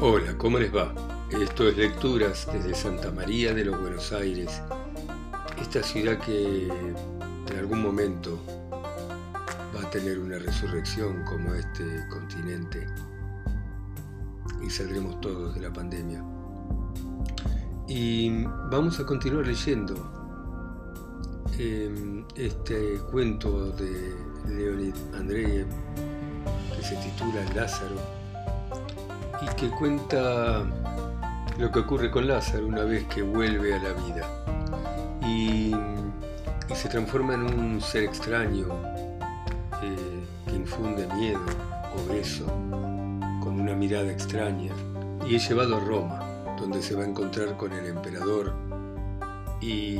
Hola, ¿cómo les va? Esto es Lecturas desde Santa María de los Buenos Aires, esta ciudad que en algún momento va a tener una resurrección como este continente y saldremos todos de la pandemia. Y vamos a continuar leyendo em, este cuento de Leonid Andreyev que se titula Lázaro y que cuenta lo que ocurre con Lázaro una vez que vuelve a la vida. Y, se transforma en un ser extraño eh, que infunde miedo, obeso, con una mirada extraña. Y es llevado a Roma donde se va a encontrar con el emperador. Y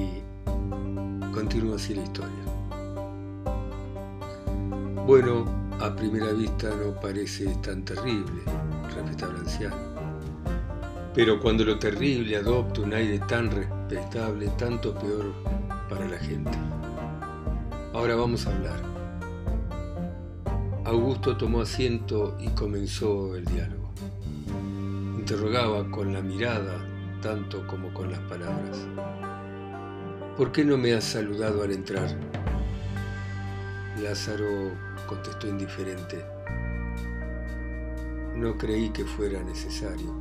continúa así la historia. Bueno, a primera vista no parece tan terrible, Pero cuando lo terrible adopta un aire tan respetable, tanto peor para la gente. Ahora vamos a hablar. Augusto tomó asiento y comenzó el diálogo. Interrogaba con la mirada tanto como con las palabras. ¿Por qué no me has saludado al entrar? Lázaro contestó indiferente. No creí que fuera necesario.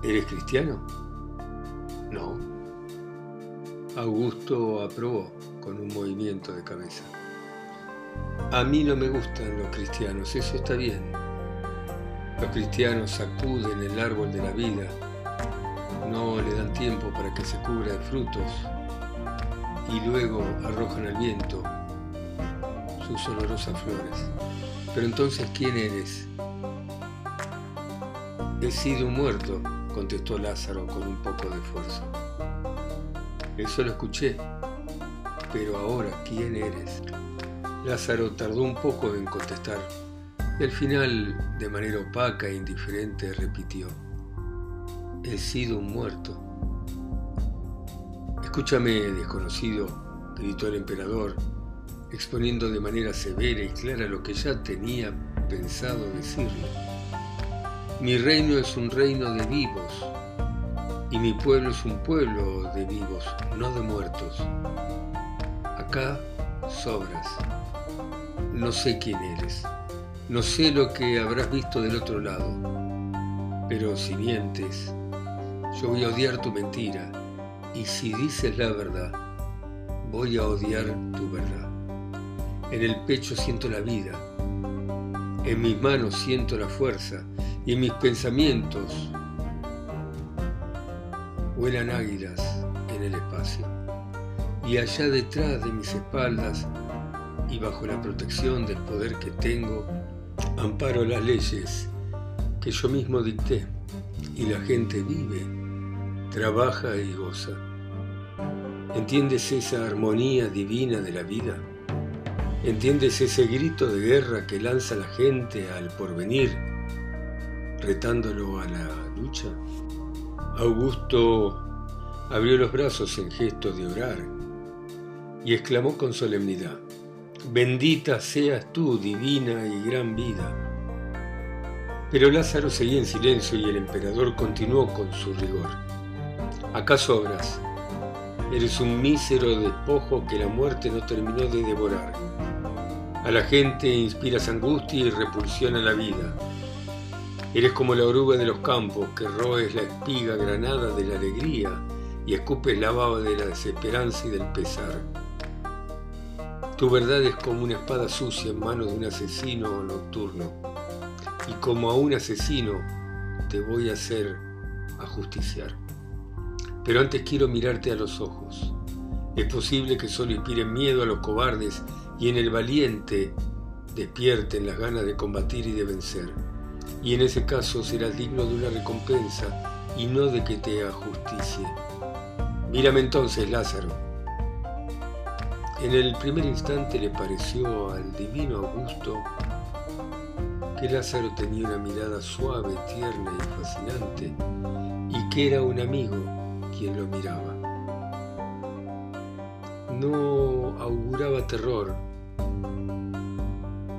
¿Eres cristiano? No. Augusto aprobó con un movimiento de cabeza. A mí no me gustan los cristianos, eso está bien. Los cristianos sacuden el árbol de la vida, no le dan tiempo para que se cubra de frutos y luego arrojan al viento sus olorosas flores. Pero entonces, ¿quién eres? He sido muerto, contestó Lázaro con un poco de esfuerzo. Eso lo escuché, pero ahora, ¿quién eres? Lázaro tardó un poco en contestar y al final, de manera opaca e indiferente, repitió, he sido un muerto. Escúchame, desconocido, gritó el emperador, exponiendo de manera severa y clara lo que ya tenía pensado decirle. Mi reino es un reino de vivos y mi pueblo es un pueblo de vivos, no de muertos. Acá sobras. No sé quién eres, no sé lo que habrás visto del otro lado, pero si mientes, yo voy a odiar tu mentira y si dices la verdad, voy a odiar tu verdad. En el pecho siento la vida, en mis manos siento la fuerza y en mis pensamientos vuelan águilas en el espacio. Y allá detrás de mis espaldas y bajo la protección del poder que tengo, amparo las leyes que yo mismo dicté y la gente vive, trabaja y goza. ¿Entiendes esa armonía divina de la vida? ¿Entiendes ese grito de guerra que lanza la gente al porvenir, retándolo a la lucha? Augusto abrió los brazos en gesto de orar y exclamó con solemnidad, Bendita seas tú, divina y gran vida. Pero Lázaro seguía en silencio y el emperador continuó con su rigor. ¿Acaso obras? Eres un mísero despojo que la muerte no terminó de devorar a la gente inspiras angustia y repulsión a la vida. Eres como la oruga de los campos que roes la espiga granada de la alegría y escupes la baba de la desesperanza y del pesar. Tu verdad es como una espada sucia en manos de un asesino nocturno. Y como a un asesino te voy a hacer ajusticiar. Pero antes quiero mirarte a los ojos. Es posible que solo inspiren miedo a los cobardes y en el valiente despierten las ganas de combatir y de vencer. Y en ese caso serás digno de una recompensa y no de que te ajusticie. Mírame entonces, Lázaro. En el primer instante le pareció al divino Augusto que Lázaro tenía una mirada suave, tierna y fascinante, y que era un amigo quien lo miraba. No auguraba terror,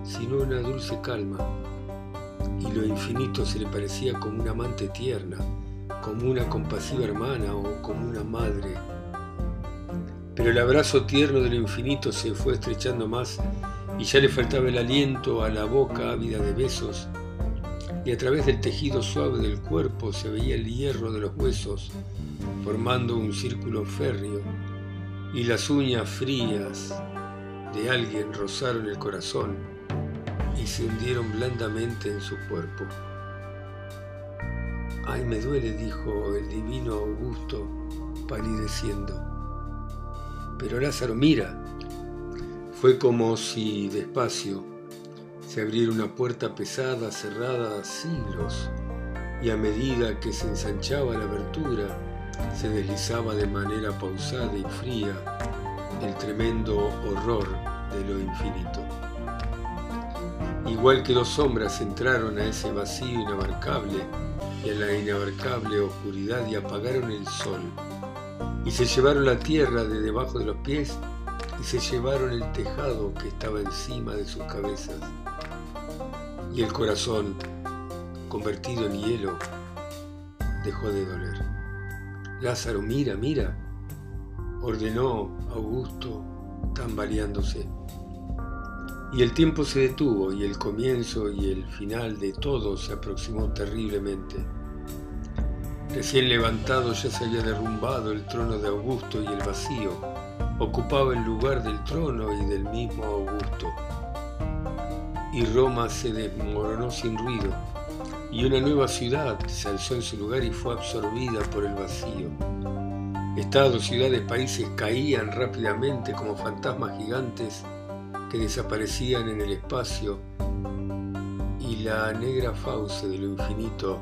sino una dulce calma y lo infinito se le parecía como una amante tierna, como una compasiva hermana o como una madre. Pero el abrazo tierno del infinito se fue estrechando más y ya le faltaba el aliento a la boca ávida de besos y a través del tejido suave del cuerpo se veía el hierro de los huesos formando un círculo férreo y las uñas frías de alguien rozaron el corazón y se hundieron blandamente en su cuerpo. Ay, me duele, dijo el divino Augusto, palideciendo. Pero Lázaro, mira. Fue como si despacio se abriera una puerta pesada cerrada siglos y a medida que se ensanchaba la abertura, se deslizaba de manera pausada y fría el tremendo horror de lo infinito. Igual que dos sombras entraron a ese vacío inabarcable y a la inabarcable oscuridad y apagaron el sol, y se llevaron la tierra de debajo de los pies y se llevaron el tejado que estaba encima de sus cabezas, y el corazón, convertido en hielo, dejó de doler. Lázaro, mira, mira, ordenó Augusto, tambaleándose. Y el tiempo se detuvo y el comienzo y el final de todo se aproximó terriblemente. Recién levantado ya se había derrumbado el trono de Augusto y el vacío ocupaba el lugar del trono y del mismo Augusto. Y Roma se desmoronó sin ruido y una nueva ciudad se alzó en su lugar y fue absorbida por el vacío. Estados, ciudades, países caían rápidamente como fantasmas gigantes que desaparecían en el espacio y la negra fauce de lo infinito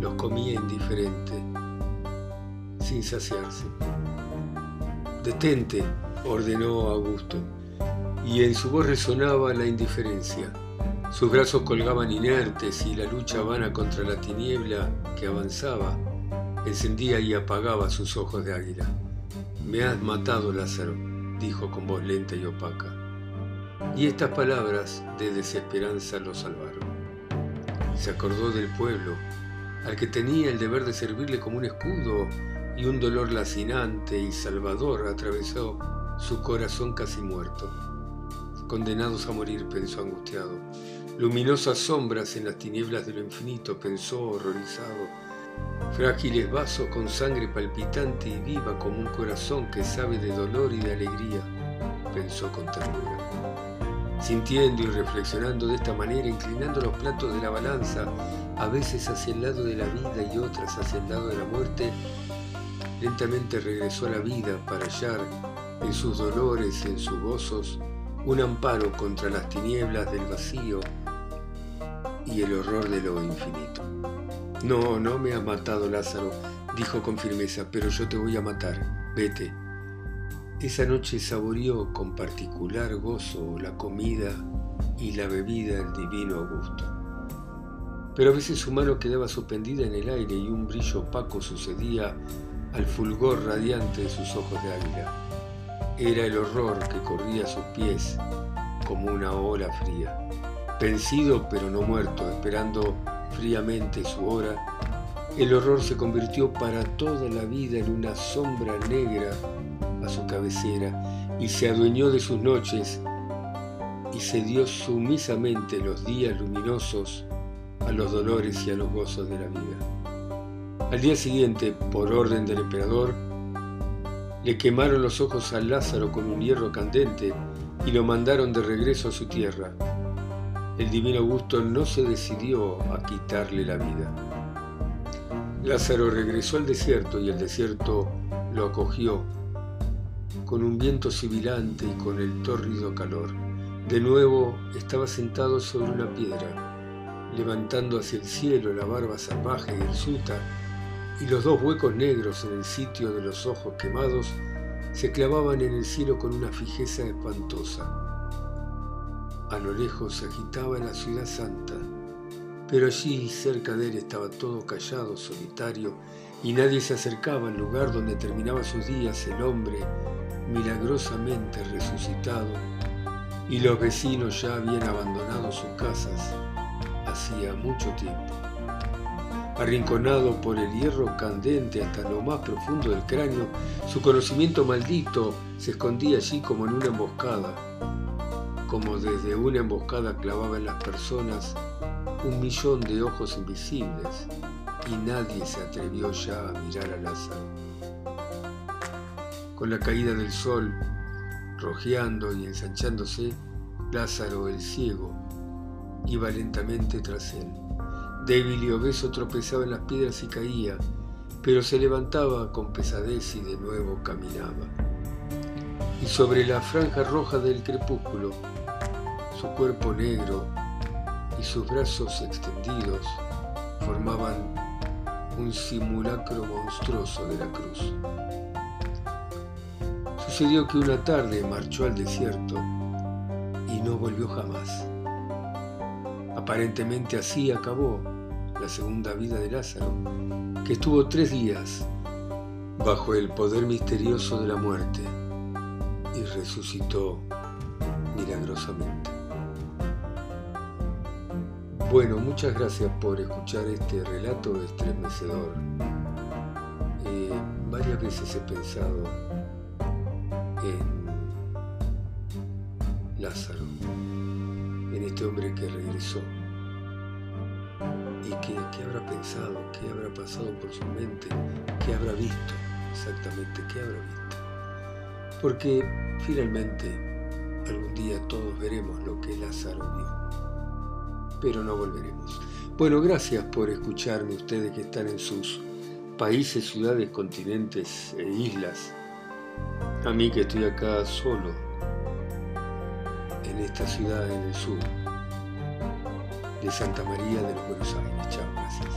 los comía indiferente, sin saciarse. Detente, ordenó Augusto, y en su voz resonaba la indiferencia. Sus brazos colgaban inertes y la lucha vana contra la tiniebla que avanzaba encendía y apagaba sus ojos de águila. Me has matado, Lázaro, dijo con voz lenta y opaca. Y estas palabras de desesperanza lo salvaron. Se acordó del pueblo, al que tenía el deber de servirle como un escudo y un dolor lacinante y salvador atravesó su corazón casi muerto. Condenados a morir, pensó angustiado Luminosas sombras en las tinieblas de lo infinito, pensó horrorizado. Frágiles vasos con sangre palpitante y viva como un corazón que sabe de dolor y de alegría, pensó con ternura. Sintiendo y reflexionando de esta manera, inclinando los platos de la balanza, a veces hacia el lado de la vida y otras hacia el lado de la muerte, lentamente regresó a la vida para hallar en sus dolores en sus gozos un amparo contra las tinieblas del vacío y el horror de lo infinito. No, no me has matado, Lázaro, dijo con firmeza, pero yo te voy a matar. Vete. Esa noche saboreó con particular gozo la comida y la bebida del divino Augusto. Pero a veces su mano quedaba suspendida en el aire y un brillo opaco sucedía al fulgor radiante de sus ojos de águila. Era el horror que corría a sus pies como una ola fría. Vencido pero no muerto, esperando fríamente su hora, el horror se convirtió para toda la vida en una sombra negra a su cabecera y se adueñó de sus noches y se dio sumisamente los días luminosos a los dolores y a los gozos de la vida. Al día siguiente, por orden del emperador, le quemaron los ojos a Lázaro con un hierro candente y lo mandaron de regreso a su tierra el divino Augusto no se decidió a quitarle la vida. Lázaro regresó al desierto y el desierto lo acogió con un viento sibilante y con el tórrido calor. De nuevo estaba sentado sobre una piedra, levantando hacia el cielo la barba salvaje y suta y los dos huecos negros en el sitio de los ojos quemados se clavaban en el cielo con una fijeza espantosa. A lo lejos se agitaba la ciudad santa, pero allí cerca de él estaba todo callado, solitario, y nadie se acercaba al lugar donde terminaba sus días el hombre milagrosamente resucitado, y los vecinos ya habían abandonado sus casas hacía mucho tiempo. Arrinconado por el hierro candente hasta lo más profundo del cráneo, su conocimiento maldito se escondía allí como en una emboscada, como desde una emboscada clavaba en las personas un millón de ojos invisibles y nadie se atrevió ya a mirar a Lázaro. Con la caída del sol, rojeando y ensanchándose, Lázaro el ciego iba lentamente tras él. Débil y obeso tropezaba en las piedras y caía, pero se levantaba con pesadez y de nuevo caminaba. Y sobre la franja roja del crepúsculo, su cuerpo negro y sus brazos extendidos formaban un simulacro monstruoso de la cruz. Sucedió que una tarde marchó al desierto y no volvió jamás. Aparentemente así acabó la segunda vida de Lázaro, que estuvo tres días bajo el poder misterioso de la muerte y resucitó milagrosamente. Bueno, muchas gracias por escuchar este relato estremecedor. Eh, varias veces he pensado en este hombre que regresó. ¿Y qué, qué habrá pensado? ¿Qué habrá pasado por su mente? ¿Qué habrá visto? Exactamente, ¿qué habrá visto? Porque finalmente algún día todos veremos lo que Lázaro vio pero no volveremos. Bueno, gracias por escucharme ustedes que están en sus países, ciudades, continentes e islas. A mí que estoy acá solo, en esta ciudad en el sur, de Santa María de los Buenos Aires. Chao,